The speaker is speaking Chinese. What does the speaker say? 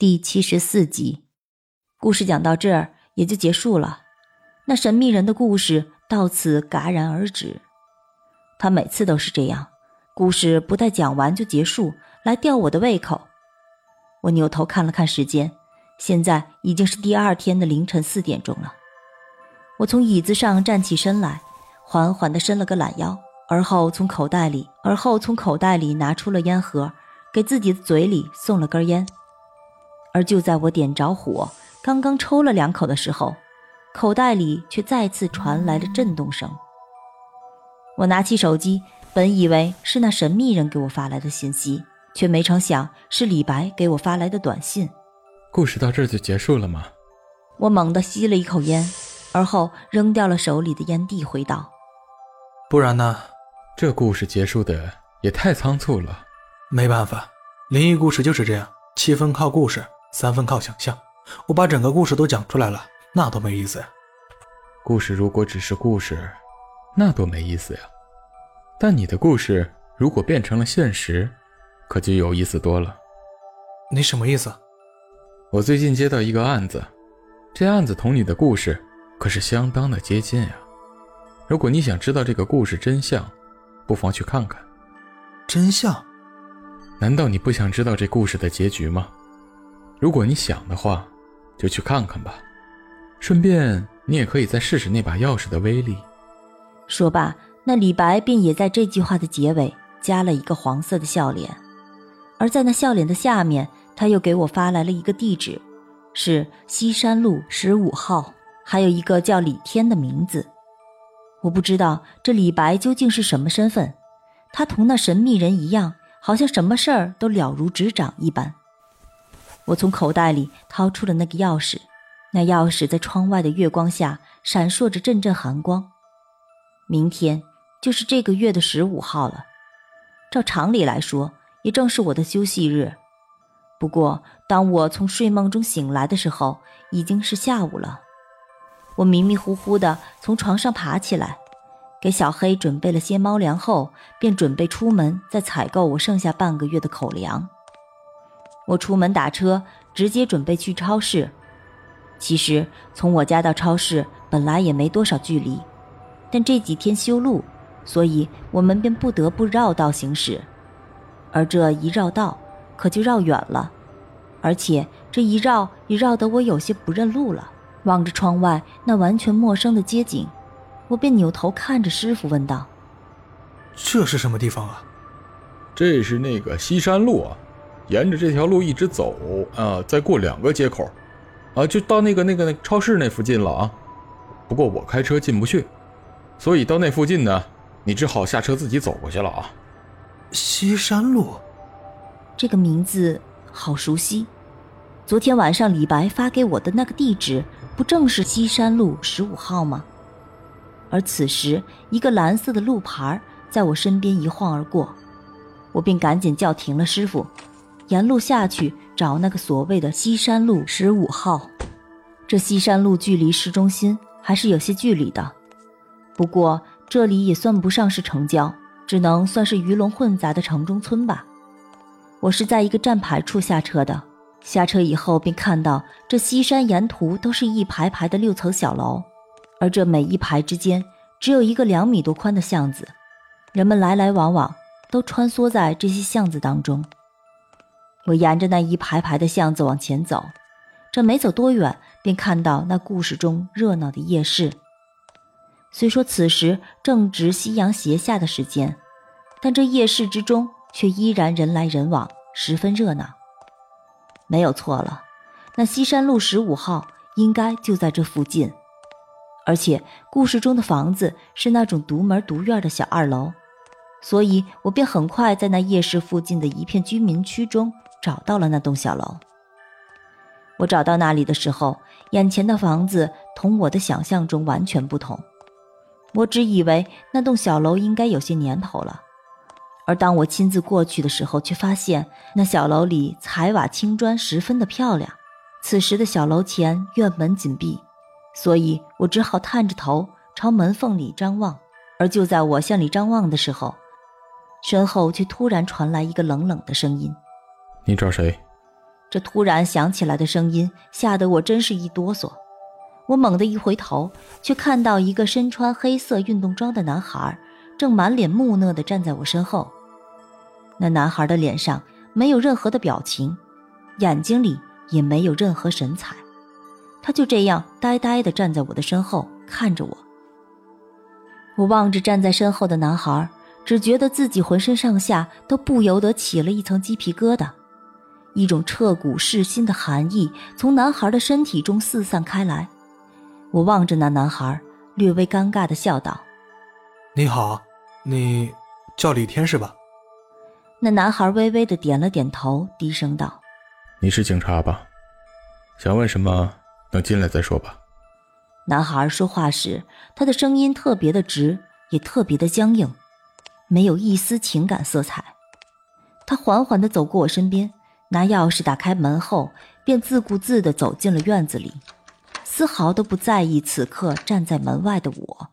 第七十四集，故事讲到这儿也就结束了。那神秘人的故事到此戛然而止。他每次都是这样，故事不待讲完就结束，来吊我的胃口。我扭头看了看时间，现在已经是第二天的凌晨四点钟了。我从椅子上站起身来，缓缓地伸了个懒腰，而后从口袋里，而后从口袋里拿出了烟盒，给自己的嘴里送了根烟。而就在我点着火，刚刚抽了两口的时候，口袋里却再次传来了震动声。我拿起手机，本以为是那神秘人给我发来的信息，却没成想是李白给我发来的短信。故事到这就结束了吗？我猛地吸了一口烟，而后扔掉了手里的烟蒂，回道：“不然呢？这故事结束的也太仓促了。没办法，灵异故事就是这样，七分靠故事。”三分靠想象，我把整个故事都讲出来了，那多没意思呀！故事如果只是故事，那多没意思呀！但你的故事如果变成了现实，可就有意思多了。你什么意思？我最近接到一个案子，这案子同你的故事可是相当的接近呀。如果你想知道这个故事真相，不妨去看看。真相？难道你不想知道这故事的结局吗？如果你想的话，就去看看吧。顺便，你也可以再试试那把钥匙的威力。说罢，那李白便也在这句话的结尾加了一个黄色的笑脸。而在那笑脸的下面，他又给我发来了一个地址，是西山路十五号，还有一个叫李天的名字。我不知道这李白究竟是什么身份，他同那神秘人一样，好像什么事儿都了如指掌一般。我从口袋里掏出了那个钥匙，那钥匙在窗外的月光下闪烁着阵阵寒光。明天就是这个月的十五号了，照常理来说，也正是我的休息日。不过，当我从睡梦中醒来的时候，已经是下午了。我迷迷糊糊地从床上爬起来，给小黑准备了些猫粮后，便准备出门再采购我剩下半个月的口粮。我出门打车，直接准备去超市。其实从我家到超市本来也没多少距离，但这几天修路，所以我们便不得不绕道行驶。而这一绕道，可就绕远了，而且这一绕也绕得我有些不认路了。望着窗外那完全陌生的街景，我便扭头看着师傅问道：“这是什么地方啊？”“这是那个西山路啊。”沿着这条路一直走啊，再过两个街口，啊，就到那个那个那超市那附近了啊。不过我开车进不去，所以到那附近呢，你只好下车自己走过去了啊。西山路，这个名字好熟悉。昨天晚上李白发给我的那个地址，不正是西山路十五号吗？而此时，一个蓝色的路牌在我身边一晃而过，我便赶紧叫停了师傅。沿路下去找那个所谓的西山路十五号，这西山路距离市中心还是有些距离的，不过这里也算不上是城郊，只能算是鱼龙混杂的城中村吧。我是在一个站牌处下车的，下车以后便看到这西山沿途都是一排排的六层小楼，而这每一排之间只有一个两米多宽的巷子，人们来来往往，都穿梭在这些巷子当中。我沿着那一排排的巷子往前走，这没走多远，便看到那故事中热闹的夜市。虽说此时正值夕阳斜下的时间，但这夜市之中却依然人来人往，十分热闹。没有错了，那西山路十五号应该就在这附近，而且故事中的房子是那种独门独院的小二楼，所以我便很快在那夜市附近的一片居民区中。找到了那栋小楼。我找到那里的时候，眼前的房子同我的想象中完全不同。我只以为那栋小楼应该有些年头了，而当我亲自过去的时候，却发现那小楼里彩瓦青砖十分的漂亮。此时的小楼前院门紧闭，所以我只好探着头朝门缝里张望。而就在我向里张望的时候，身后却突然传来一个冷冷的声音。你找谁？这突然响起来的声音吓得我真是一哆嗦。我猛地一回头，却看到一个身穿黑色运动装的男孩，正满脸木讷地站在我身后。那男孩的脸上没有任何的表情，眼睛里也没有任何神采，他就这样呆呆地站在我的身后看着我。我望着站在身后的男孩，只觉得自己浑身上下都不由得起了一层鸡皮疙瘩，一种彻骨噬心的寒意从男孩的身体中四散开来。我望着那男孩，略微尴尬的笑道：“你好，你叫李天是吧？”那男孩微微的点了点头，低声道：“你是警察吧？想问什么，等进来再说吧。”男孩说话时，他的声音特别的直，也特别的僵硬，没有一丝情感色彩。他缓缓的走过我身边，拿钥匙打开门后，便自顾自的走进了院子里。丝毫都不在意此刻站在门外的我。